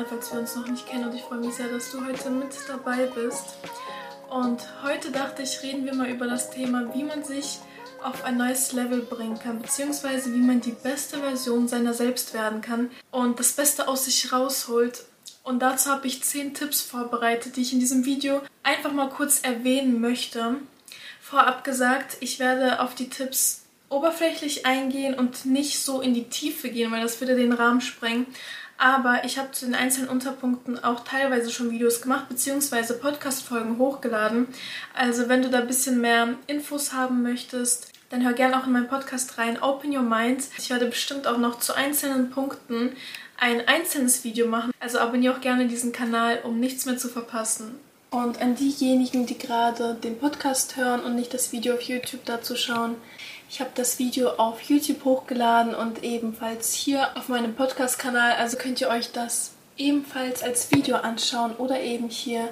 Anna, falls wir uns noch nicht kennen und ich freue mich sehr, dass du heute mit dabei bist. Und heute dachte ich, reden wir mal über das Thema, wie man sich auf ein neues Level bringen kann, beziehungsweise wie man die beste Version seiner selbst werden kann und das Beste aus sich rausholt. Und dazu habe ich 10 Tipps vorbereitet, die ich in diesem Video einfach mal kurz erwähnen möchte. Vorab gesagt, ich werde auf die Tipps oberflächlich eingehen und nicht so in die Tiefe gehen, weil das würde den Rahmen sprengen. Aber ich habe zu den einzelnen Unterpunkten auch teilweise schon Videos gemacht, beziehungsweise Podcast-Folgen hochgeladen. Also wenn du da ein bisschen mehr Infos haben möchtest, dann hör gerne auch in meinen Podcast rein, Open Your Mind. Ich werde bestimmt auch noch zu einzelnen Punkten ein einzelnes Video machen. Also abonniere auch gerne diesen Kanal, um nichts mehr zu verpassen. Und an diejenigen, die gerade den Podcast hören und nicht das Video auf YouTube dazu schauen, ich habe das Video auf YouTube hochgeladen und ebenfalls hier auf meinem Podcast-Kanal. Also könnt ihr euch das ebenfalls als Video anschauen oder eben hier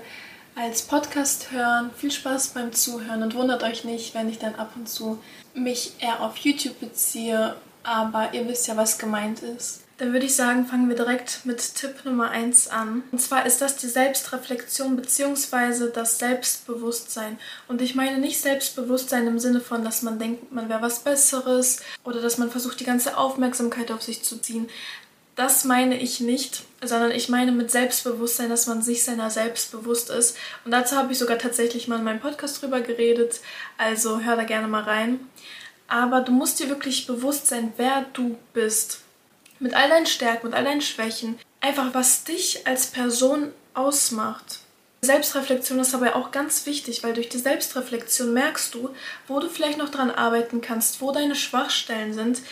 als Podcast hören. Viel Spaß beim Zuhören und wundert euch nicht, wenn ich dann ab und zu mich eher auf YouTube beziehe. Aber ihr wisst ja, was gemeint ist. Dann würde ich sagen, fangen wir direkt mit Tipp Nummer 1 an. Und zwar ist das die Selbstreflexion bzw. das Selbstbewusstsein. Und ich meine nicht Selbstbewusstsein im Sinne von, dass man denkt, man wäre was Besseres oder dass man versucht, die ganze Aufmerksamkeit auf sich zu ziehen. Das meine ich nicht, sondern ich meine mit Selbstbewusstsein, dass man sich seiner selbst bewusst ist. Und dazu habe ich sogar tatsächlich mal in meinem Podcast drüber geredet. Also hör da gerne mal rein. Aber du musst dir wirklich bewusst sein, wer du bist mit all deinen Stärken, mit all deinen Schwächen, einfach was dich als Person ausmacht. Selbstreflexion ist dabei auch ganz wichtig, weil durch die Selbstreflexion merkst du, wo du vielleicht noch dran arbeiten kannst, wo deine Schwachstellen sind,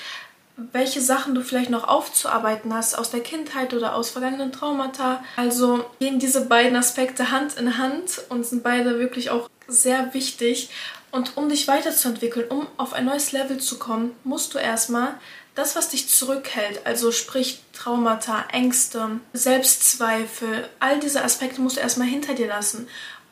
welche Sachen du vielleicht noch aufzuarbeiten hast aus der Kindheit oder aus vergangenen Traumata. Also gehen diese beiden Aspekte Hand in Hand und sind beide wirklich auch sehr wichtig. Und um dich weiterzuentwickeln, um auf ein neues Level zu kommen, musst du erstmal das, was dich zurückhält, also sprich Traumata, Ängste, Selbstzweifel, all diese Aspekte musst du erstmal hinter dir lassen.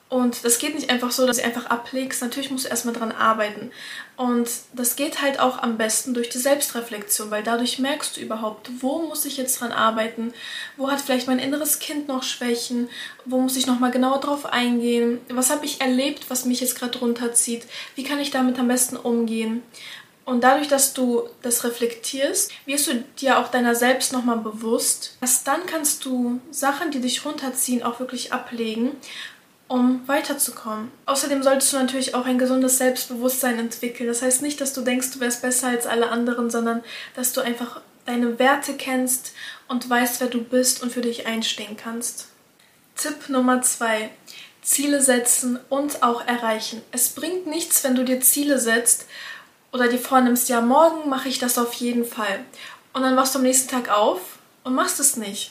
Und das geht nicht einfach so, dass du einfach ablegst. Natürlich musst du erstmal dran arbeiten. Und das geht halt auch am besten durch die Selbstreflexion, weil dadurch merkst du überhaupt, wo muss ich jetzt dran arbeiten, wo hat vielleicht mein inneres Kind noch Schwächen, wo muss ich nochmal genauer drauf eingehen, was habe ich erlebt, was mich jetzt gerade runterzieht, wie kann ich damit am besten umgehen. Und dadurch, dass du das reflektierst, wirst du dir auch deiner selbst nochmal bewusst. Erst dann kannst du Sachen, die dich runterziehen, auch wirklich ablegen, um weiterzukommen. Außerdem solltest du natürlich auch ein gesundes Selbstbewusstsein entwickeln. Das heißt nicht, dass du denkst, du wärst besser als alle anderen, sondern dass du einfach deine Werte kennst und weißt, wer du bist und für dich einstehen kannst. Tipp Nummer zwei. Ziele setzen und auch erreichen. Es bringt nichts, wenn du dir Ziele setzt oder dir vornimmst, ja, morgen mache ich das auf jeden Fall. Und dann wachst du am nächsten Tag auf und machst es nicht.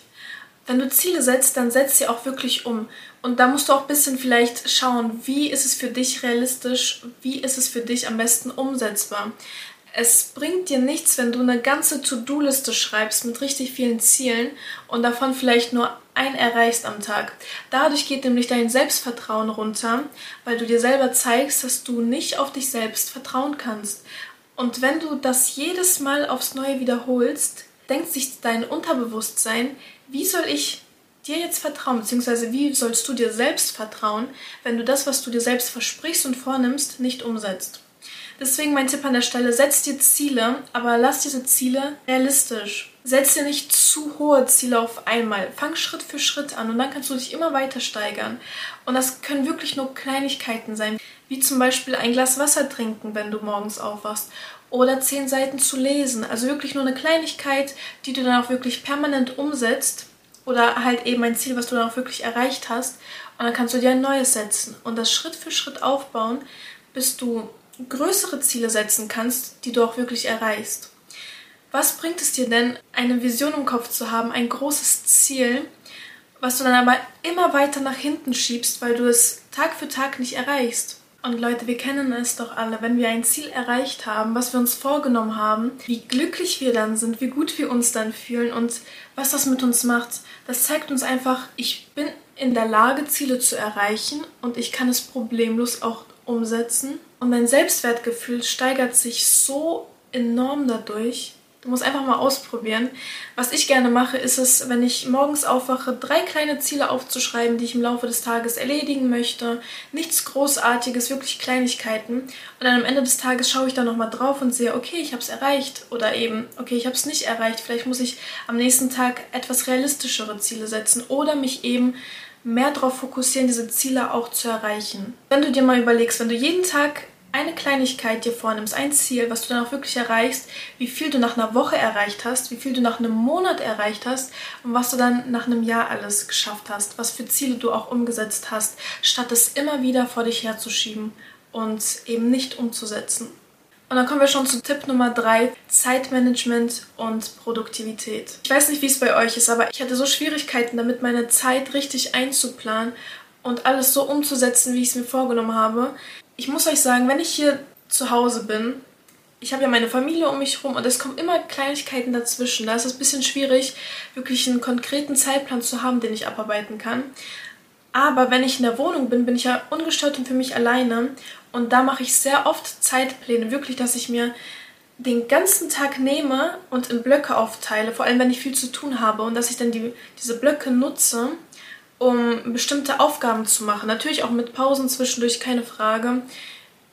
Wenn du Ziele setzt, dann setz sie auch wirklich um. Und da musst du auch ein bisschen vielleicht schauen, wie ist es für dich realistisch, wie ist es für dich am besten umsetzbar. Es bringt dir nichts, wenn du eine ganze To-Do-Liste schreibst mit richtig vielen Zielen und davon vielleicht nur ein erreichst am Tag. Dadurch geht nämlich dein Selbstvertrauen runter, weil du dir selber zeigst, dass du nicht auf dich selbst vertrauen kannst. Und wenn du das jedes Mal aufs Neue wiederholst, denkt sich dein Unterbewusstsein, wie soll ich dir jetzt vertrauen, beziehungsweise wie sollst du dir selbst vertrauen, wenn du das, was du dir selbst versprichst und vornimmst, nicht umsetzt. Deswegen mein Tipp an der Stelle, setz dir Ziele, aber lass diese Ziele realistisch. Setz dir nicht zu hohe Ziele auf einmal. Fang Schritt für Schritt an und dann kannst du dich immer weiter steigern. Und das können wirklich nur Kleinigkeiten sein, wie zum Beispiel ein Glas Wasser trinken, wenn du morgens aufwachst. Oder zehn Seiten zu lesen. Also wirklich nur eine Kleinigkeit, die du dann auch wirklich permanent umsetzt. Oder halt eben ein Ziel, was du dann auch wirklich erreicht hast. Und dann kannst du dir ein neues setzen. Und das Schritt für Schritt aufbauen, bis du größere Ziele setzen kannst, die du auch wirklich erreichst. Was bringt es dir denn, eine Vision im Kopf zu haben, ein großes Ziel, was du dann aber immer weiter nach hinten schiebst, weil du es Tag für Tag nicht erreichst? Und Leute, wir kennen es doch alle, wenn wir ein Ziel erreicht haben, was wir uns vorgenommen haben, wie glücklich wir dann sind, wie gut wir uns dann fühlen und was das mit uns macht. Das zeigt uns einfach, ich bin in der Lage, Ziele zu erreichen und ich kann es problemlos auch umsetzen. Und mein Selbstwertgefühl steigert sich so enorm dadurch. Du musst einfach mal ausprobieren. Was ich gerne mache, ist es, wenn ich morgens aufwache, drei kleine Ziele aufzuschreiben, die ich im Laufe des Tages erledigen möchte. Nichts Großartiges, wirklich Kleinigkeiten. Und dann am Ende des Tages schaue ich da nochmal drauf und sehe, okay, ich habe es erreicht. Oder eben, okay, ich habe es nicht erreicht. Vielleicht muss ich am nächsten Tag etwas realistischere Ziele setzen. Oder mich eben mehr darauf fokussieren, diese Ziele auch zu erreichen. Wenn du dir mal überlegst, wenn du jeden Tag eine Kleinigkeit dir vornimmst, ein Ziel, was du dann auch wirklich erreichst, wie viel du nach einer Woche erreicht hast, wie viel du nach einem Monat erreicht hast und was du dann nach einem Jahr alles geschafft hast, was für Ziele du auch umgesetzt hast, statt es immer wieder vor dich herzuschieben und eben nicht umzusetzen. Und dann kommen wir schon zu Tipp Nummer 3, Zeitmanagement und Produktivität. Ich weiß nicht, wie es bei euch ist, aber ich hatte so Schwierigkeiten damit, meine Zeit richtig einzuplanen und alles so umzusetzen, wie ich es mir vorgenommen habe ich muss euch sagen, wenn ich hier zu Hause bin, ich habe ja meine Familie um mich herum und es kommen immer Kleinigkeiten dazwischen. Da ist es ein bisschen schwierig, wirklich einen konkreten Zeitplan zu haben, den ich abarbeiten kann. Aber wenn ich in der Wohnung bin, bin ich ja ungestört und für mich alleine. Und da mache ich sehr oft Zeitpläne, wirklich, dass ich mir den ganzen Tag nehme und in Blöcke aufteile, vor allem wenn ich viel zu tun habe und dass ich dann die, diese Blöcke nutze, um bestimmte Aufgaben zu machen. Natürlich auch mit Pausen zwischendurch, keine Frage.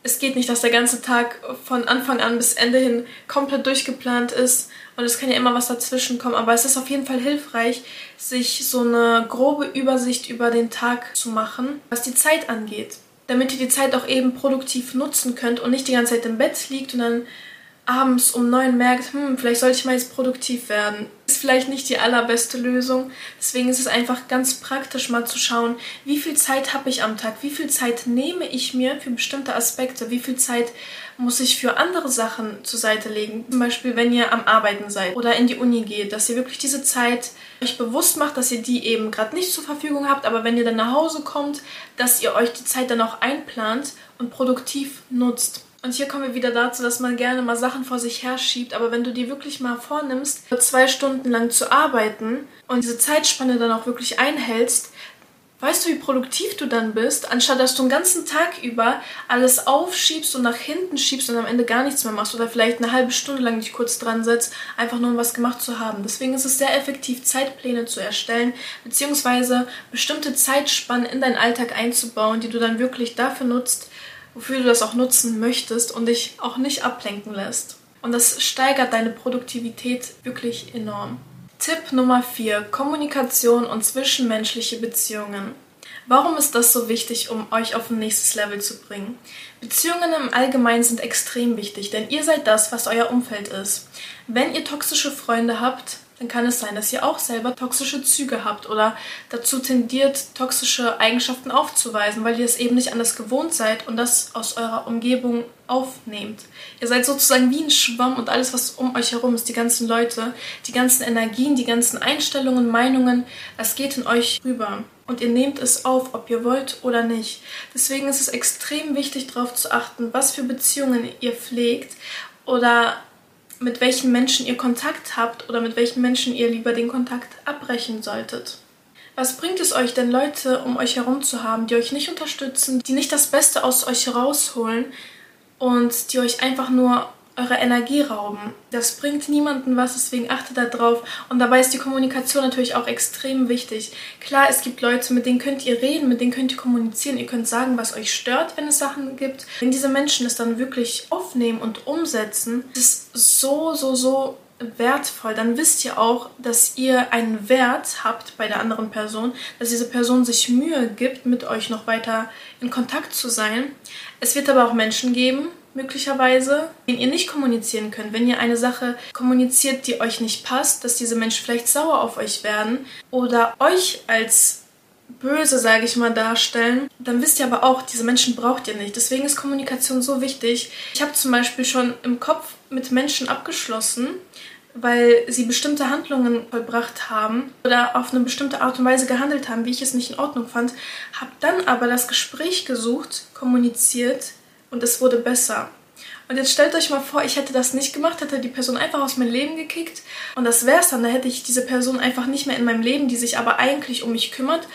Es geht nicht, dass der ganze Tag von Anfang an bis Ende hin komplett durchgeplant ist und es kann ja immer was dazwischen kommen, aber es ist auf jeden Fall hilfreich, sich so eine grobe Übersicht über den Tag zu machen, was die Zeit angeht, damit ihr die Zeit auch eben produktiv nutzen könnt und nicht die ganze Zeit im Bett liegt und dann abends um neun merkt, hm, vielleicht sollte ich mal jetzt produktiv werden. Ist vielleicht nicht die allerbeste Lösung. Deswegen ist es einfach ganz praktisch mal zu schauen, wie viel Zeit habe ich am Tag, wie viel Zeit nehme ich mir für bestimmte Aspekte, wie viel Zeit muss ich für andere Sachen zur Seite legen. Zum Beispiel, wenn ihr am Arbeiten seid oder in die Uni geht, dass ihr wirklich diese Zeit euch bewusst macht, dass ihr die eben gerade nicht zur Verfügung habt, aber wenn ihr dann nach Hause kommt, dass ihr euch die Zeit dann auch einplant und produktiv nutzt. Und hier kommen wir wieder dazu, dass man gerne mal Sachen vor sich herschiebt, aber wenn du dir wirklich mal vornimmst, zwei Stunden lang zu arbeiten und diese Zeitspanne dann auch wirklich einhältst, weißt du, wie produktiv du dann bist, anstatt dass du den ganzen Tag über alles aufschiebst und nach hinten schiebst und am Ende gar nichts mehr machst oder vielleicht eine halbe Stunde lang dich kurz dran setzt, einfach nur um was gemacht zu haben. Deswegen ist es sehr effektiv, Zeitpläne zu erstellen, beziehungsweise bestimmte Zeitspannen in deinen Alltag einzubauen, die du dann wirklich dafür nutzt, wofür du das auch nutzen möchtest und dich auch nicht ablenken lässt. Und das steigert deine Produktivität wirklich enorm. Tipp Nummer 4. Kommunikation und zwischenmenschliche Beziehungen. Warum ist das so wichtig, um euch auf ein nächstes Level zu bringen? Beziehungen im Allgemeinen sind extrem wichtig, denn ihr seid das, was euer Umfeld ist. Wenn ihr toxische Freunde habt, dann kann es sein, dass ihr auch selber toxische Züge habt oder dazu tendiert, toxische Eigenschaften aufzuweisen, weil ihr es eben nicht anders gewohnt seid und das aus eurer Umgebung aufnehmt. Ihr seid sozusagen wie ein Schwamm und alles, was um euch herum ist, die ganzen Leute, die ganzen Energien, die ganzen Einstellungen, Meinungen, das geht in euch rüber. Und ihr nehmt es auf, ob ihr wollt oder nicht. Deswegen ist es extrem wichtig, darauf zu achten, was für Beziehungen ihr pflegt oder mit welchen Menschen ihr Kontakt habt oder mit welchen Menschen ihr lieber den Kontakt abbrechen solltet. Was bringt es euch denn, Leute um euch herum zu haben, die euch nicht unterstützen, die nicht das Beste aus euch herausholen und die euch einfach nur eure Energie rauben. Das bringt niemanden was, deswegen achtet da drauf. Und dabei ist die Kommunikation natürlich auch extrem wichtig. Klar, es gibt Leute, mit denen könnt ihr reden, mit denen könnt ihr kommunizieren, ihr könnt sagen, was euch stört, wenn es Sachen gibt. Wenn diese Menschen es dann wirklich aufnehmen und umsetzen, ist es so, so, so wertvoll, dann wisst ihr auch, dass ihr einen Wert habt bei der anderen Person, dass diese Person sich Mühe gibt, mit euch noch weiter in Kontakt zu sein. Es wird aber auch Menschen geben, möglicherweise, den ihr nicht kommunizieren könnt. Wenn ihr eine Sache kommuniziert, die euch nicht passt, dass diese Menschen vielleicht sauer auf euch werden oder euch als böse, sage ich mal, darstellen, dann wisst ihr aber auch, diese Menschen braucht ihr nicht. Deswegen ist Kommunikation so wichtig. Ich habe zum Beispiel schon im Kopf mit Menschen abgeschlossen, weil sie bestimmte Handlungen vollbracht haben oder auf eine bestimmte Art und Weise gehandelt haben, wie ich es nicht in Ordnung fand, habe dann aber das Gespräch gesucht, kommuniziert, und es wurde besser. Und jetzt stellt euch mal vor, ich hätte das nicht gemacht, hätte die Person einfach aus meinem Leben gekickt und das wär's dann. Da hätte ich diese Person einfach nicht mehr in meinem Leben, die sich aber eigentlich um mich kümmert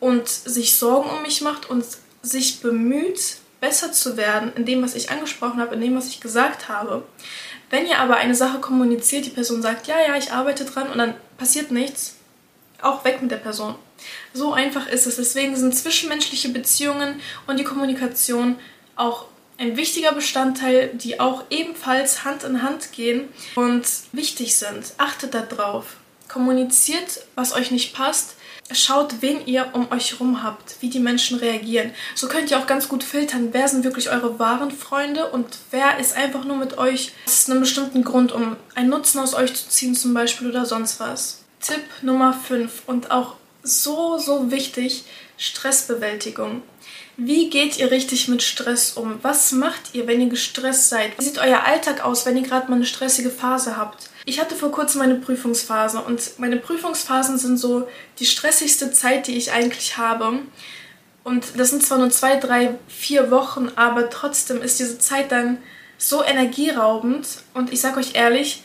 und sich Sorgen um mich macht und sich bemüht, besser zu werden in dem, was ich angesprochen habe, in dem, was ich gesagt habe. Wenn ihr aber eine Sache kommuniziert, die Person sagt, ja, ja, ich arbeite dran und dann passiert nichts, auch weg mit der Person. So einfach ist es. Deswegen sind zwischenmenschliche Beziehungen und die Kommunikation auch ein wichtiger Bestandteil, die auch ebenfalls Hand in Hand gehen und wichtig sind. Achtet darauf. Kommuniziert, was euch nicht passt. Schaut, wen ihr um euch herum habt, wie die Menschen reagieren. So könnt ihr auch ganz gut filtern, wer sind wirklich eure wahren Freunde und wer ist einfach nur mit euch aus einem bestimmten Grund, um einen Nutzen aus euch zu ziehen zum Beispiel oder sonst was. Tipp Nummer 5 und auch so, so wichtig, Stressbewältigung. Wie geht ihr richtig mit Stress um? Was macht ihr, wenn ihr gestresst seid? Wie sieht euer Alltag aus, wenn ihr gerade mal eine stressige Phase habt? Ich hatte vor kurzem meine Prüfungsphase und meine Prüfungsphasen sind so die stressigste Zeit, die ich eigentlich habe. Und das sind zwar nur zwei, drei, vier Wochen, aber trotzdem ist diese Zeit dann so energieraubend. Und ich sag euch ehrlich,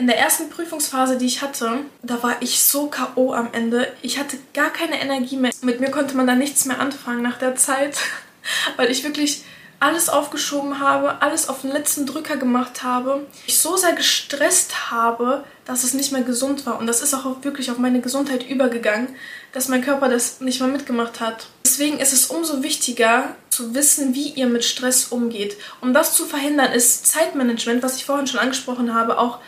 in der ersten Prüfungsphase, die ich hatte, da war ich so K.O. am Ende. Ich hatte gar keine Energie mehr. Mit mir konnte man da nichts mehr anfangen nach der Zeit, weil ich wirklich alles aufgeschoben habe, alles auf den letzten Drücker gemacht habe. Ich so sehr gestresst habe, dass es nicht mehr gesund war. Und das ist auch wirklich auf meine Gesundheit übergegangen, dass mein Körper das nicht mehr mitgemacht hat. Deswegen ist es umso wichtiger zu wissen, wie ihr mit Stress umgeht. Um das zu verhindern, ist Zeitmanagement, was ich vorhin schon angesprochen habe, auch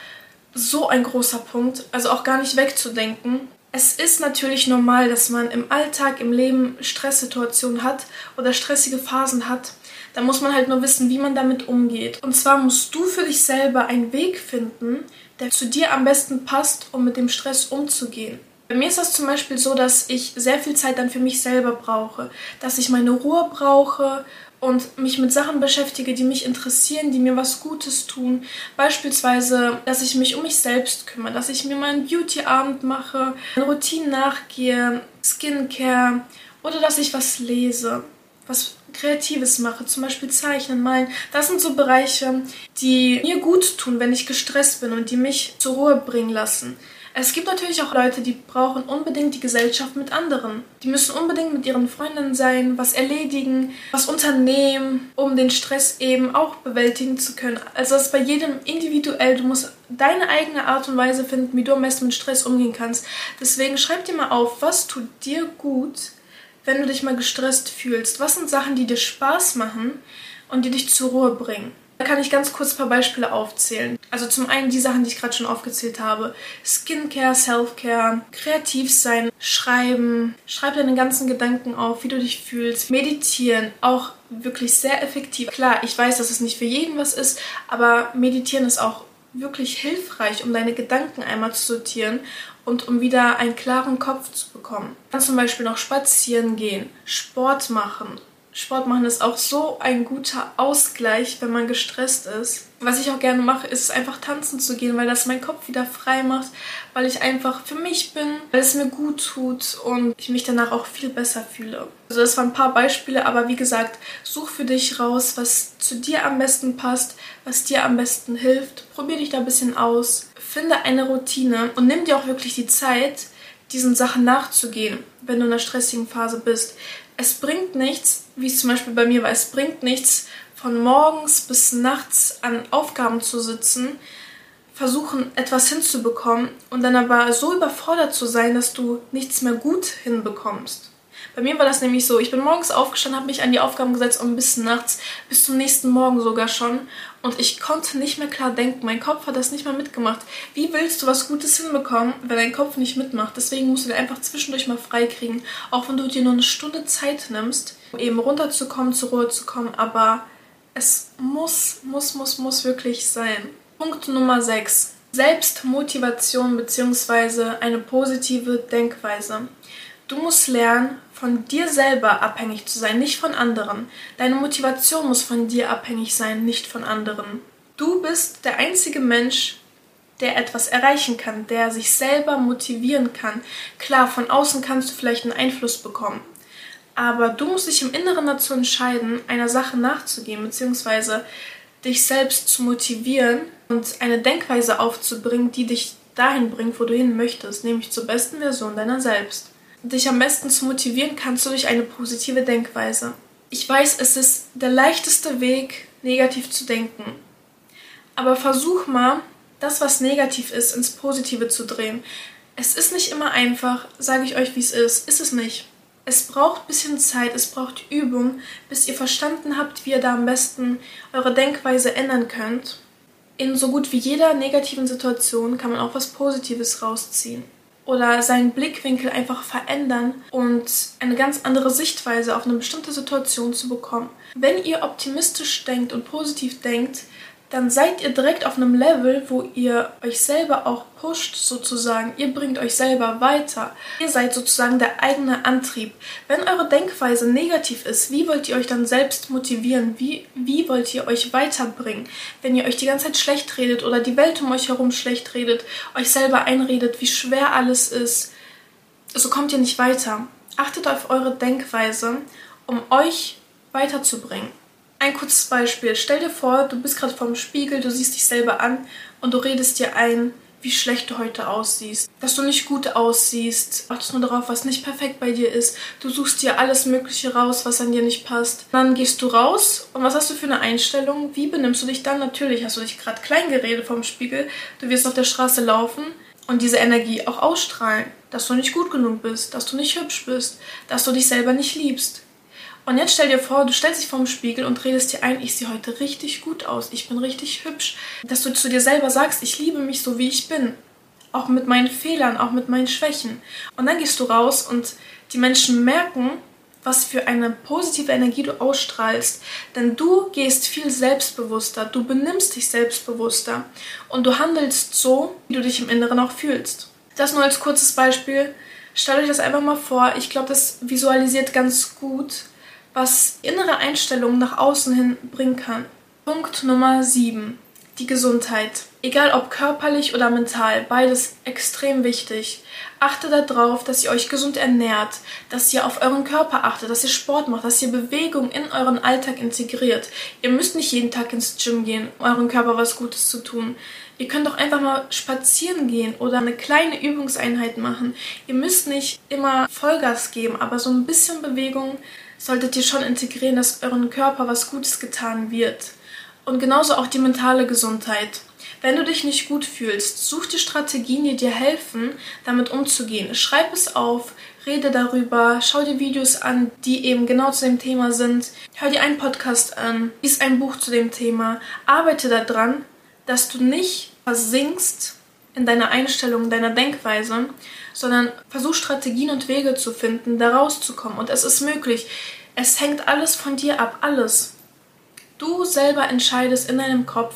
so ein großer Punkt, also auch gar nicht wegzudenken. Es ist natürlich normal, dass man im Alltag, im Leben Stresssituationen hat oder stressige Phasen hat. Da muss man halt nur wissen, wie man damit umgeht. Und zwar musst du für dich selber einen Weg finden, der zu dir am besten passt, um mit dem Stress umzugehen. Bei mir ist das zum Beispiel so, dass ich sehr viel Zeit dann für mich selber brauche, dass ich meine Ruhe brauche und mich mit Sachen beschäftige, die mich interessieren, die mir was Gutes tun. Beispielsweise, dass ich mich um mich selbst kümmere, dass ich mir meinen Beauty-Abend mache, Routinen nachgehe, Skincare oder dass ich was lese, was Kreatives mache, zum Beispiel Zeichnen, Malen. Das sind so Bereiche, die mir gut tun, wenn ich gestresst bin und die mich zur Ruhe bringen lassen. Es gibt natürlich auch Leute, die brauchen unbedingt die Gesellschaft mit anderen. Die müssen unbedingt mit ihren Freundinnen sein, was erledigen, was unternehmen, um den Stress eben auch bewältigen zu können. Also das ist bei jedem individuell. Du musst deine eigene Art und Weise finden, wie du am besten mit Stress umgehen kannst. Deswegen schreib dir mal auf, was tut dir gut, wenn du dich mal gestresst fühlst. Was sind Sachen, die dir Spaß machen und die dich zur Ruhe bringen? Da kann ich ganz kurz ein paar Beispiele aufzählen. Also zum einen die Sachen, die ich gerade schon aufgezählt habe. Skincare, Selfcare, kreativ sein, schreiben, schreib deine ganzen Gedanken auf, wie du dich fühlst. Meditieren, auch wirklich sehr effektiv. Klar, ich weiß, dass es nicht für jeden was ist, aber meditieren ist auch wirklich hilfreich, um deine Gedanken einmal zu sortieren und um wieder einen klaren Kopf zu bekommen. Dann zum Beispiel noch spazieren gehen, Sport machen, Sport machen ist auch so ein guter Ausgleich, wenn man gestresst ist. Was ich auch gerne mache, ist einfach tanzen zu gehen, weil das meinen Kopf wieder frei macht, weil ich einfach für mich bin, weil es mir gut tut und ich mich danach auch viel besser fühle. Also das waren ein paar Beispiele, aber wie gesagt, such für dich raus, was zu dir am besten passt, was dir am besten hilft. Probier dich da ein bisschen aus, finde eine Routine und nimm dir auch wirklich die Zeit, diesen Sachen nachzugehen, wenn du in einer stressigen Phase bist es bringt nichts, wie es zum Beispiel bei mir war, es bringt nichts, von morgens bis nachts an Aufgaben zu sitzen, versuchen etwas hinzubekommen und dann aber so überfordert zu sein, dass du nichts mehr gut hinbekommst. Bei mir war das nämlich so, ich bin morgens aufgestanden, habe mich an die Aufgaben gesetzt und bis nachts, bis zum nächsten Morgen sogar schon. Und ich konnte nicht mehr klar denken. Mein Kopf hat das nicht mehr mitgemacht. Wie willst du was Gutes hinbekommen, wenn dein Kopf nicht mitmacht? Deswegen musst du dir einfach zwischendurch mal freikriegen. Auch wenn du dir nur eine Stunde Zeit nimmst, um eben runterzukommen, zur Ruhe zu kommen. Aber es muss, muss, muss, muss wirklich sein. Punkt Nummer 6. Selbstmotivation bzw. eine positive Denkweise. Du musst lernen, von dir selber abhängig zu sein, nicht von anderen. Deine Motivation muss von dir abhängig sein, nicht von anderen. Du bist der einzige Mensch, der etwas erreichen kann, der sich selber motivieren kann. Klar, von außen kannst du vielleicht einen Einfluss bekommen, aber du musst dich im Inneren dazu entscheiden, einer Sache nachzugehen, beziehungsweise dich selbst zu motivieren und eine Denkweise aufzubringen, die dich dahin bringt, wo du hin möchtest, nämlich zur besten Version deiner selbst dich am besten zu motivieren kannst du durch eine positive Denkweise. Ich weiß, es ist der leichteste Weg, negativ zu denken. Aber versuch mal, das, was negativ ist, ins Positive zu drehen. Es ist nicht immer einfach, sage ich euch, wie es ist. Ist es nicht. Es braucht ein bisschen Zeit, es braucht Übung, bis ihr verstanden habt, wie ihr da am besten eure Denkweise ändern könnt. In so gut wie jeder negativen Situation kann man auch was Positives rausziehen oder seinen Blickwinkel einfach verändern und eine ganz andere Sichtweise auf eine bestimmte Situation zu bekommen. Wenn ihr optimistisch denkt und positiv denkt, dann seid ihr direkt auf einem Level, wo ihr euch selber auch pusht sozusagen. Ihr bringt euch selber weiter. Ihr seid sozusagen der eigene Antrieb. Wenn eure Denkweise negativ ist, wie wollt ihr euch dann selbst motivieren? Wie, wie wollt ihr euch weiterbringen? Wenn ihr euch die ganze Zeit schlecht redet oder die Welt um euch herum schlecht redet, euch selber einredet, wie schwer alles ist, so kommt ihr nicht weiter. Achtet auf eure Denkweise, um euch weiterzubringen. Ein kurzes Beispiel. Stell dir vor, du bist gerade vorm Spiegel, du siehst dich selber an und du redest dir ein, wie schlecht du heute aussiehst, dass du nicht gut aussiehst, achtest nur darauf, was nicht perfekt bei dir ist. Du suchst dir alles Mögliche raus, was an dir nicht passt. Dann gehst du raus und was hast du für eine Einstellung? Wie benimmst du dich dann? Natürlich hast du dich gerade klein geredet vom Spiegel. Du wirst auf der Straße laufen und diese Energie auch ausstrahlen, dass du nicht gut genug bist, dass du nicht hübsch bist, dass du dich selber nicht liebst. Und jetzt stell dir vor, du stellst dich vorm Spiegel und redest dir ein, ich sehe heute richtig gut aus, ich bin richtig hübsch. Dass du zu dir selber sagst, ich liebe mich so, wie ich bin. Auch mit meinen Fehlern, auch mit meinen Schwächen. Und dann gehst du raus und die Menschen merken, was für eine positive Energie du ausstrahlst. Denn du gehst viel selbstbewusster, du benimmst dich selbstbewusster und du handelst so, wie du dich im Inneren auch fühlst. Das nur als kurzes Beispiel. Stellt euch das einfach mal vor. Ich glaube, das visualisiert ganz gut, was innere Einstellungen nach außen hin bringen kann. Punkt Nummer 7. Die Gesundheit. Egal ob körperlich oder mental, beides extrem wichtig. Achtet darauf, dass ihr euch gesund ernährt, dass ihr auf euren Körper achtet, dass ihr Sport macht, dass ihr Bewegung in euren Alltag integriert. Ihr müsst nicht jeden Tag ins Gym gehen, um eurem Körper was Gutes zu tun. Ihr könnt doch einfach mal spazieren gehen oder eine kleine Übungseinheit machen. Ihr müsst nicht immer Vollgas geben, aber so ein bisschen Bewegung solltet ihr schon integrieren, dass euren Körper was Gutes getan wird. Und genauso auch die mentale Gesundheit. Wenn du dich nicht gut fühlst, such dir Strategien, die dir helfen, damit umzugehen. Schreib es auf, rede darüber, schau dir Videos an, die eben genau zu dem Thema sind. Hör dir einen Podcast an, lies ein Buch zu dem Thema. Arbeite daran, dass du nicht versinkst in deiner Einstellung, deiner Denkweise, sondern versuch Strategien und Wege zu finden, da rauszukommen. Und es ist möglich. Es hängt alles von dir ab, alles. Du selber entscheidest in deinem Kopf,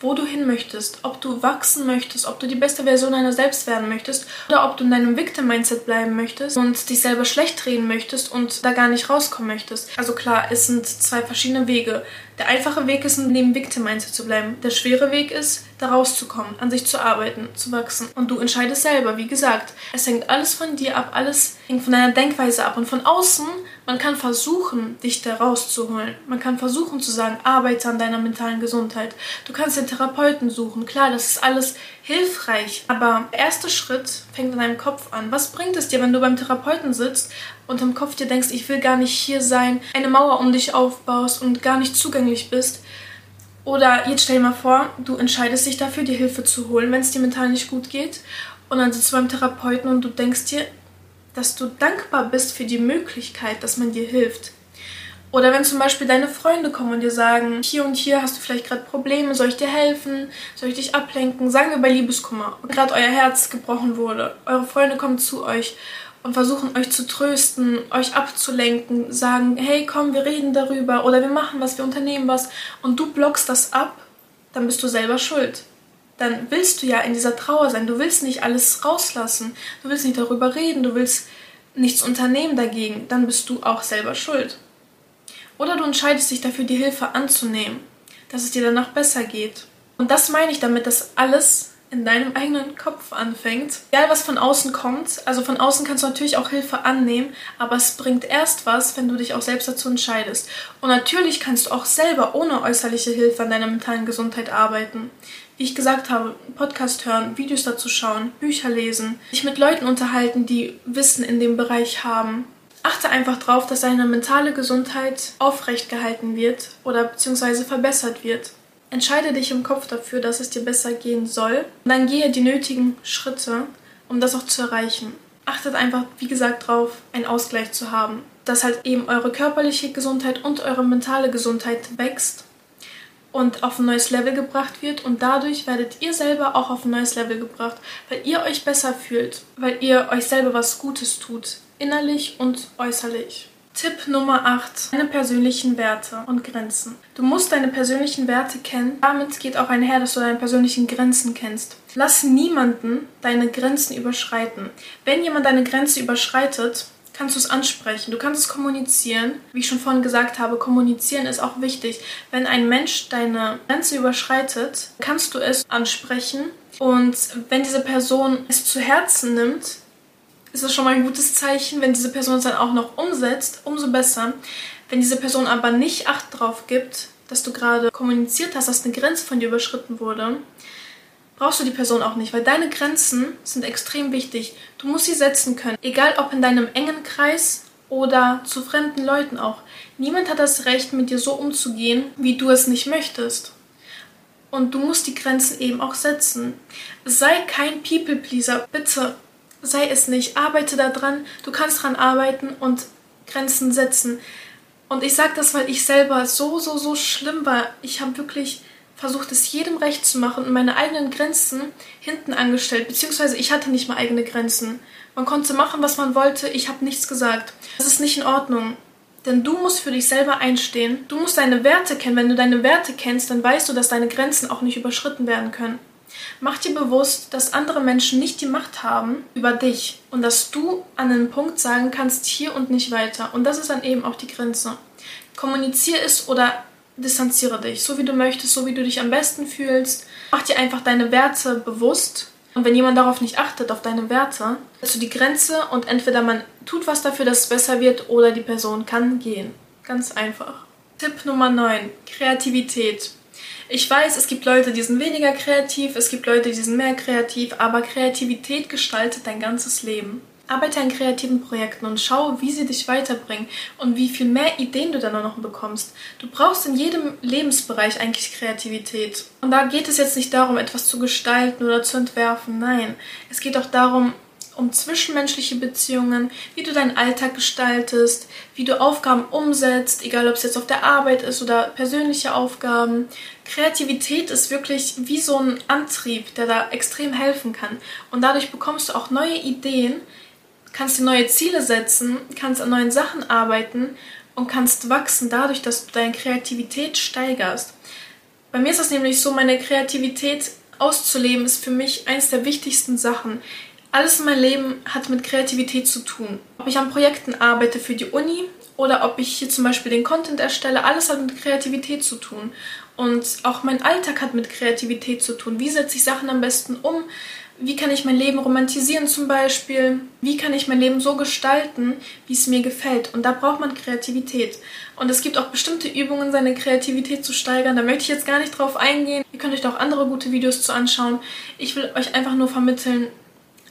wo du hin möchtest, ob du wachsen möchtest, ob du die beste Version deiner selbst werden möchtest oder ob du in deinem Victim-Mindset bleiben möchtest und dich selber schlecht drehen möchtest und da gar nicht rauskommen möchtest. Also klar, es sind zwei verschiedene Wege. Der einfache Weg ist, neben Victim-Mindset zu bleiben. Der schwere Weg ist, da rauszukommen, an sich zu arbeiten, zu wachsen. Und du entscheidest selber, wie gesagt. Es hängt alles von dir ab, alles hängt von deiner Denkweise ab. Und von außen, man kann versuchen, dich da rauszuholen. Man kann versuchen zu sagen, arbeite an deiner mentalen Gesundheit. Du kannst den Therapeuten suchen. Klar, das ist alles hilfreich. Aber der erste Schritt fängt in deinem Kopf an. Was bringt es dir, wenn du beim Therapeuten sitzt und im Kopf dir denkst, ich will gar nicht hier sein, eine Mauer um dich aufbaust und gar nicht zugänglich bist? Oder jetzt stell dir mal vor, du entscheidest dich dafür, dir Hilfe zu holen, wenn es dir mental nicht gut geht. Und dann sitzt du beim Therapeuten und du denkst dir, dass du dankbar bist für die Möglichkeit, dass man dir hilft. Oder wenn zum Beispiel deine Freunde kommen und dir sagen, hier und hier hast du vielleicht gerade Probleme, soll ich dir helfen, soll ich dich ablenken? Sagen wir bei Liebeskummer gerade euer Herz gebrochen wurde. Eure Freunde kommen zu euch und versuchen euch zu trösten, euch abzulenken, sagen, hey komm, wir reden darüber oder wir machen was, wir unternehmen was und du blockst das ab, dann bist du selber schuld. Dann willst du ja in dieser Trauer sein, du willst nicht alles rauslassen, du willst nicht darüber reden, du willst nichts unternehmen dagegen, dann bist du auch selber schuld. Oder du entscheidest dich dafür, die Hilfe anzunehmen, dass es dir danach besser geht. Und das meine ich damit, dass alles in deinem eigenen Kopf anfängt. Egal was von außen kommt, also von außen kannst du natürlich auch Hilfe annehmen, aber es bringt erst was, wenn du dich auch selbst dazu entscheidest. Und natürlich kannst du auch selber ohne äußerliche Hilfe an deiner mentalen Gesundheit arbeiten. Wie ich gesagt habe, Podcast hören, Videos dazu schauen, Bücher lesen, dich mit Leuten unterhalten, die Wissen in dem Bereich haben. Achte einfach darauf, dass deine mentale Gesundheit aufrecht gehalten wird oder beziehungsweise verbessert wird. Entscheide dich im Kopf dafür, dass es dir besser gehen soll. Und dann gehe die nötigen Schritte, um das auch zu erreichen. Achtet einfach, wie gesagt, darauf, einen Ausgleich zu haben. Dass halt eben eure körperliche Gesundheit und eure mentale Gesundheit wächst und auf ein neues Level gebracht wird und dadurch werdet ihr selber auch auf ein neues Level gebracht, weil ihr euch besser fühlt, weil ihr euch selber was Gutes tut, innerlich und äußerlich. Tipp Nummer 8. Deine persönlichen Werte und Grenzen. Du musst deine persönlichen Werte kennen. Damit geht auch einher, dass du deine persönlichen Grenzen kennst. Lass niemanden deine Grenzen überschreiten. Wenn jemand deine Grenze überschreitet, kannst du es ansprechen. Du kannst es kommunizieren. Wie ich schon vorhin gesagt habe, kommunizieren ist auch wichtig. Wenn ein Mensch deine Grenze überschreitet, kannst du es ansprechen. Und wenn diese Person es zu Herzen nimmt, ist das schon mal ein gutes Zeichen. Wenn diese Person es dann auch noch umsetzt, umso besser. Wenn diese Person aber nicht Acht drauf gibt, dass du gerade kommuniziert hast, dass eine Grenze von dir überschritten wurde, brauchst du die Person auch nicht, weil deine Grenzen sind extrem wichtig. Du musst sie setzen können, egal ob in deinem engen Kreis oder zu fremden Leuten auch. Niemand hat das Recht, mit dir so umzugehen, wie du es nicht möchtest. Und du musst die Grenzen eben auch setzen. Sei kein People-Pleaser, bitte sei es nicht. Arbeite daran, du kannst daran arbeiten und Grenzen setzen. Und ich sage das, weil ich selber so, so, so schlimm war. Ich habe wirklich versucht, es jedem recht zu machen und meine eigenen Grenzen hinten angestellt. Beziehungsweise ich hatte nicht mal eigene Grenzen. Man konnte machen, was man wollte. Ich habe nichts gesagt. Das ist nicht in Ordnung. Denn du musst für dich selber einstehen. Du musst deine Werte kennen. Wenn du deine Werte kennst, dann weißt du, dass deine Grenzen auch nicht überschritten werden können. Mach dir bewusst, dass andere Menschen nicht die Macht haben über dich und dass du an einem Punkt sagen kannst, hier und nicht weiter. Und das ist dann eben auch die Grenze. Kommuniziere es oder distanziere dich, so wie du möchtest, so wie du dich am besten fühlst. Mach dir einfach deine Werte bewusst. Und wenn jemand darauf nicht achtet, auf deine Werte, setzt du die Grenze und entweder man tut was dafür, dass es besser wird, oder die Person kann gehen. Ganz einfach. Tipp Nummer 9. Kreativität. Ich weiß, es gibt Leute, die sind weniger kreativ, es gibt Leute, die sind mehr kreativ, aber Kreativität gestaltet dein ganzes Leben. Arbeite an kreativen Projekten und schau, wie sie dich weiterbringen und wie viel mehr Ideen du dann noch bekommst. Du brauchst in jedem Lebensbereich eigentlich Kreativität. Und da geht es jetzt nicht darum, etwas zu gestalten oder zu entwerfen. Nein, es geht auch darum, um zwischenmenschliche Beziehungen, wie du deinen Alltag gestaltest, wie du Aufgaben umsetzt, egal ob es jetzt auf der Arbeit ist oder persönliche Aufgaben. Kreativität ist wirklich wie so ein Antrieb, der da extrem helfen kann. Und dadurch bekommst du auch neue Ideen, kannst dir neue Ziele setzen, kannst an neuen Sachen arbeiten und kannst wachsen dadurch, dass du deine Kreativität steigerst. Bei mir ist das nämlich so, meine Kreativität auszuleben ist für mich eines der wichtigsten Sachen. Alles in meinem Leben hat mit Kreativität zu tun. Ob ich an Projekten arbeite für die Uni oder ob ich hier zum Beispiel den Content erstelle, alles hat mit Kreativität zu tun. Und auch mein Alltag hat mit Kreativität zu tun. Wie setze ich Sachen am besten um? Wie kann ich mein Leben romantisieren zum Beispiel? Wie kann ich mein Leben so gestalten, wie es mir gefällt? Und da braucht man Kreativität. Und es gibt auch bestimmte Übungen, seine Kreativität zu steigern. Da möchte ich jetzt gar nicht drauf eingehen. Ihr könnt euch da auch andere gute Videos zu anschauen. Ich will euch einfach nur vermitteln,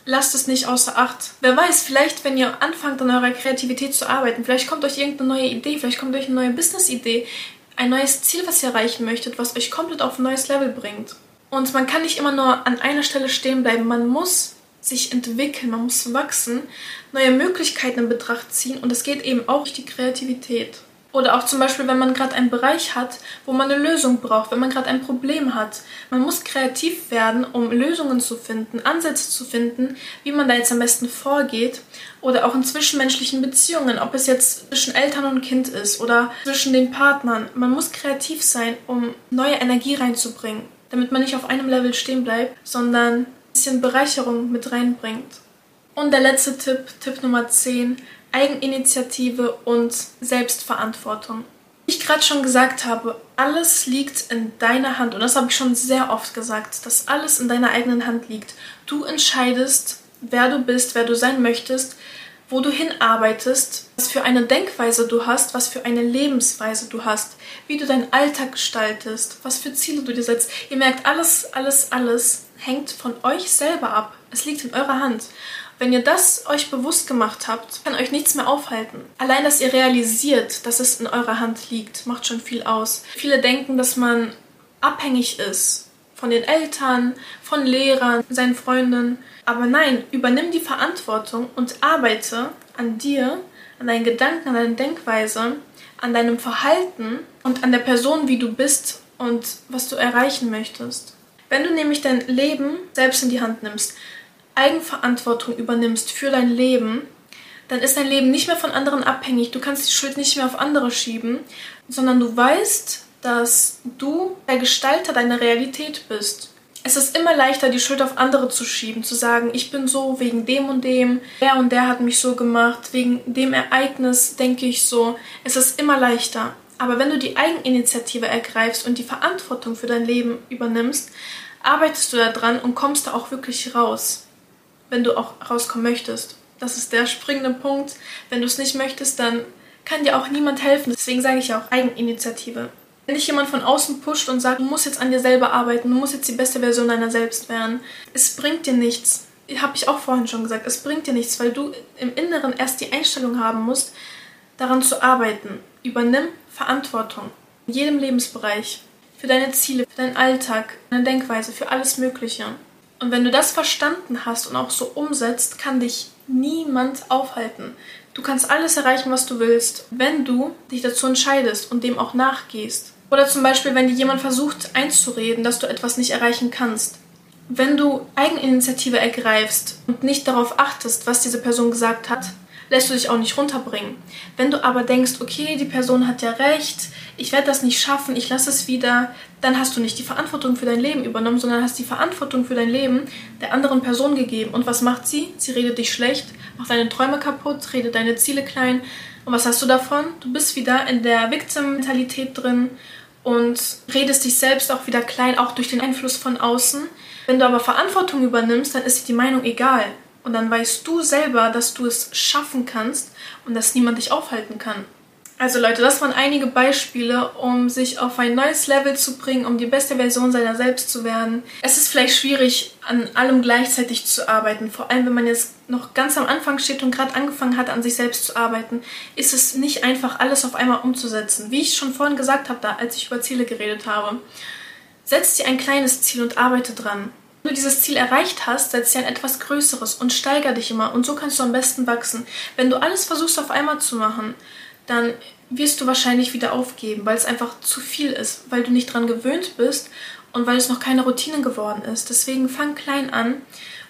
lasst es nicht außer Acht. Wer weiß, vielleicht, wenn ihr anfangt, an eurer Kreativität zu arbeiten, vielleicht kommt euch irgendeine neue Idee, vielleicht kommt euch eine neue Business-Idee, ein neues Ziel, was ihr erreichen möchtet, was euch komplett auf ein neues Level bringt. Und man kann nicht immer nur an einer Stelle stehen bleiben. Man muss sich entwickeln, man muss wachsen, neue Möglichkeiten in Betracht ziehen und es geht eben auch durch die Kreativität. Oder auch zum Beispiel, wenn man gerade einen Bereich hat, wo man eine Lösung braucht, wenn man gerade ein Problem hat. Man muss kreativ werden, um Lösungen zu finden, Ansätze zu finden, wie man da jetzt am besten vorgeht. Oder auch in zwischenmenschlichen Beziehungen, ob es jetzt zwischen Eltern und Kind ist oder zwischen den Partnern. Man muss kreativ sein, um neue Energie reinzubringen, damit man nicht auf einem Level stehen bleibt, sondern ein bisschen Bereicherung mit reinbringt. Und der letzte Tipp, Tipp Nummer 10, Eigeninitiative und Selbstverantwortung. Wie ich gerade schon gesagt habe, alles liegt in deiner Hand und das habe ich schon sehr oft gesagt, dass alles in deiner eigenen Hand liegt. Du entscheidest, wer du bist, wer du sein möchtest, wo du hinarbeitest, was für eine Denkweise du hast, was für eine Lebensweise du hast, wie du deinen Alltag gestaltest, was für Ziele du dir setzt. Ihr merkt, alles, alles, alles hängt von euch selber ab. Es liegt in eurer Hand. Wenn ihr das euch bewusst gemacht habt, kann euch nichts mehr aufhalten. Allein, dass ihr realisiert, dass es in eurer Hand liegt, macht schon viel aus. Viele denken, dass man abhängig ist von den Eltern, von Lehrern, seinen Freunden. Aber nein, übernimm die Verantwortung und arbeite an dir, an deinen Gedanken, an deiner Denkweise, an deinem Verhalten und an der Person, wie du bist und was du erreichen möchtest. Wenn du nämlich dein Leben selbst in die Hand nimmst, Eigenverantwortung übernimmst für dein Leben, dann ist dein Leben nicht mehr von anderen abhängig. Du kannst die Schuld nicht mehr auf andere schieben, sondern du weißt, dass du der Gestalter deiner Realität bist. Es ist immer leichter, die Schuld auf andere zu schieben, zu sagen, ich bin so wegen dem und dem, der und der hat mich so gemacht, wegen dem Ereignis denke ich so. Es ist immer leichter. Aber wenn du die Eigeninitiative ergreifst und die Verantwortung für dein Leben übernimmst, arbeitest du daran und kommst da auch wirklich raus, wenn du auch rauskommen möchtest. Das ist der springende Punkt. Wenn du es nicht möchtest, dann kann dir auch niemand helfen. Deswegen sage ich auch Eigeninitiative. Wenn dich jemand von außen pusht und sagt, du musst jetzt an dir selber arbeiten, du musst jetzt die beste Version deiner selbst werden, es bringt dir nichts. Habe ich auch vorhin schon gesagt, es bringt dir nichts, weil du im Inneren erst die Einstellung haben musst, daran zu arbeiten. Übernimm Verantwortung in jedem Lebensbereich. Für deine Ziele, für deinen Alltag, deine Denkweise, für alles Mögliche. Und wenn du das verstanden hast und auch so umsetzt, kann dich niemand aufhalten. Du kannst alles erreichen, was du willst, wenn du dich dazu entscheidest und dem auch nachgehst. Oder zum Beispiel, wenn dir jemand versucht einzureden, dass du etwas nicht erreichen kannst. Wenn du Eigeninitiative ergreifst und nicht darauf achtest, was diese Person gesagt hat, lässt du dich auch nicht runterbringen. Wenn du aber denkst, okay, die Person hat ja recht, ich werde das nicht schaffen, ich lasse es wieder, dann hast du nicht die Verantwortung für dein Leben übernommen, sondern hast die Verantwortung für dein Leben der anderen Person gegeben. Und was macht sie? Sie redet dich schlecht, macht deine Träume kaputt, redet deine Ziele klein. Und was hast du davon? Du bist wieder in der Victim-Mentalität drin und redest dich selbst auch wieder klein, auch durch den Einfluss von außen. Wenn du aber Verantwortung übernimmst, dann ist dir die Meinung egal. Und dann weißt du selber, dass du es schaffen kannst und dass niemand dich aufhalten kann. Also Leute, das waren einige Beispiele, um sich auf ein neues Level zu bringen, um die beste Version seiner selbst zu werden. Es ist vielleicht schwierig, an allem gleichzeitig zu arbeiten. Vor allem, wenn man jetzt noch ganz am Anfang steht und gerade angefangen hat, an sich selbst zu arbeiten, ist es nicht einfach, alles auf einmal umzusetzen. Wie ich schon vorhin gesagt habe, da, als ich über Ziele geredet habe. Setz dir ein kleines Ziel und arbeite dran. Du dieses Ziel erreicht hast, setz dir ein etwas größeres und steiger dich immer und so kannst du am besten wachsen. Wenn du alles versuchst auf einmal zu machen, dann wirst du wahrscheinlich wieder aufgeben, weil es einfach zu viel ist, weil du nicht dran gewöhnt bist und weil es noch keine Routine geworden ist. Deswegen fang klein an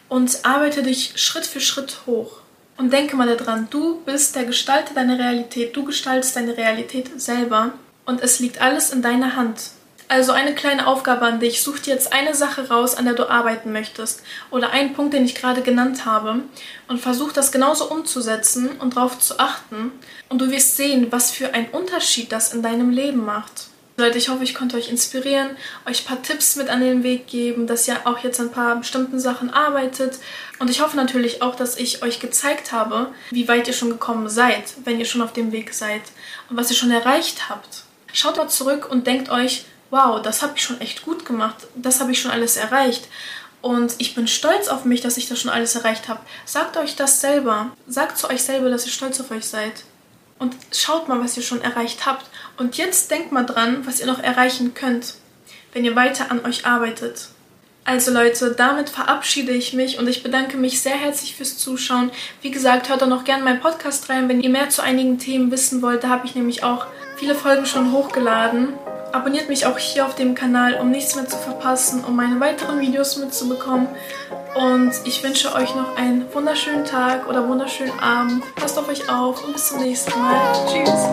und arbeite dich Schritt für Schritt hoch. Und denke mal daran, du bist der Gestalter deiner Realität, du gestaltest deine Realität selber und es liegt alles in deiner Hand. Also eine kleine Aufgabe an dich. Such dir jetzt eine Sache raus, an der du arbeiten möchtest. Oder einen Punkt, den ich gerade genannt habe. Und versuch das genauso umzusetzen und darauf zu achten. Und du wirst sehen, was für einen Unterschied das in deinem Leben macht. Leute, ich hoffe, ich konnte euch inspirieren, euch ein paar Tipps mit an den Weg geben, dass ihr auch jetzt an ein paar bestimmten Sachen arbeitet. Und ich hoffe natürlich auch, dass ich euch gezeigt habe, wie weit ihr schon gekommen seid, wenn ihr schon auf dem Weg seid und was ihr schon erreicht habt. Schaut mal zurück und denkt euch, wow, das habe ich schon echt gut gemacht, das habe ich schon alles erreicht. Und ich bin stolz auf mich, dass ich das schon alles erreicht habe. Sagt euch das selber. Sagt zu euch selber, dass ihr stolz auf euch seid. Und schaut mal, was ihr schon erreicht habt. Und jetzt denkt mal dran, was ihr noch erreichen könnt, wenn ihr weiter an euch arbeitet. Also Leute, damit verabschiede ich mich und ich bedanke mich sehr herzlich fürs Zuschauen. Wie gesagt, hört da noch gerne meinen Podcast rein, wenn ihr mehr zu einigen Themen wissen wollt. Da habe ich nämlich auch viele Folgen schon hochgeladen. Abonniert mich auch hier auf dem Kanal, um nichts mehr zu verpassen, um meine weiteren Videos mitzubekommen. Und ich wünsche euch noch einen wunderschönen Tag oder wunderschönen Abend. Passt auf euch auf und bis zum nächsten Mal. Tschüss.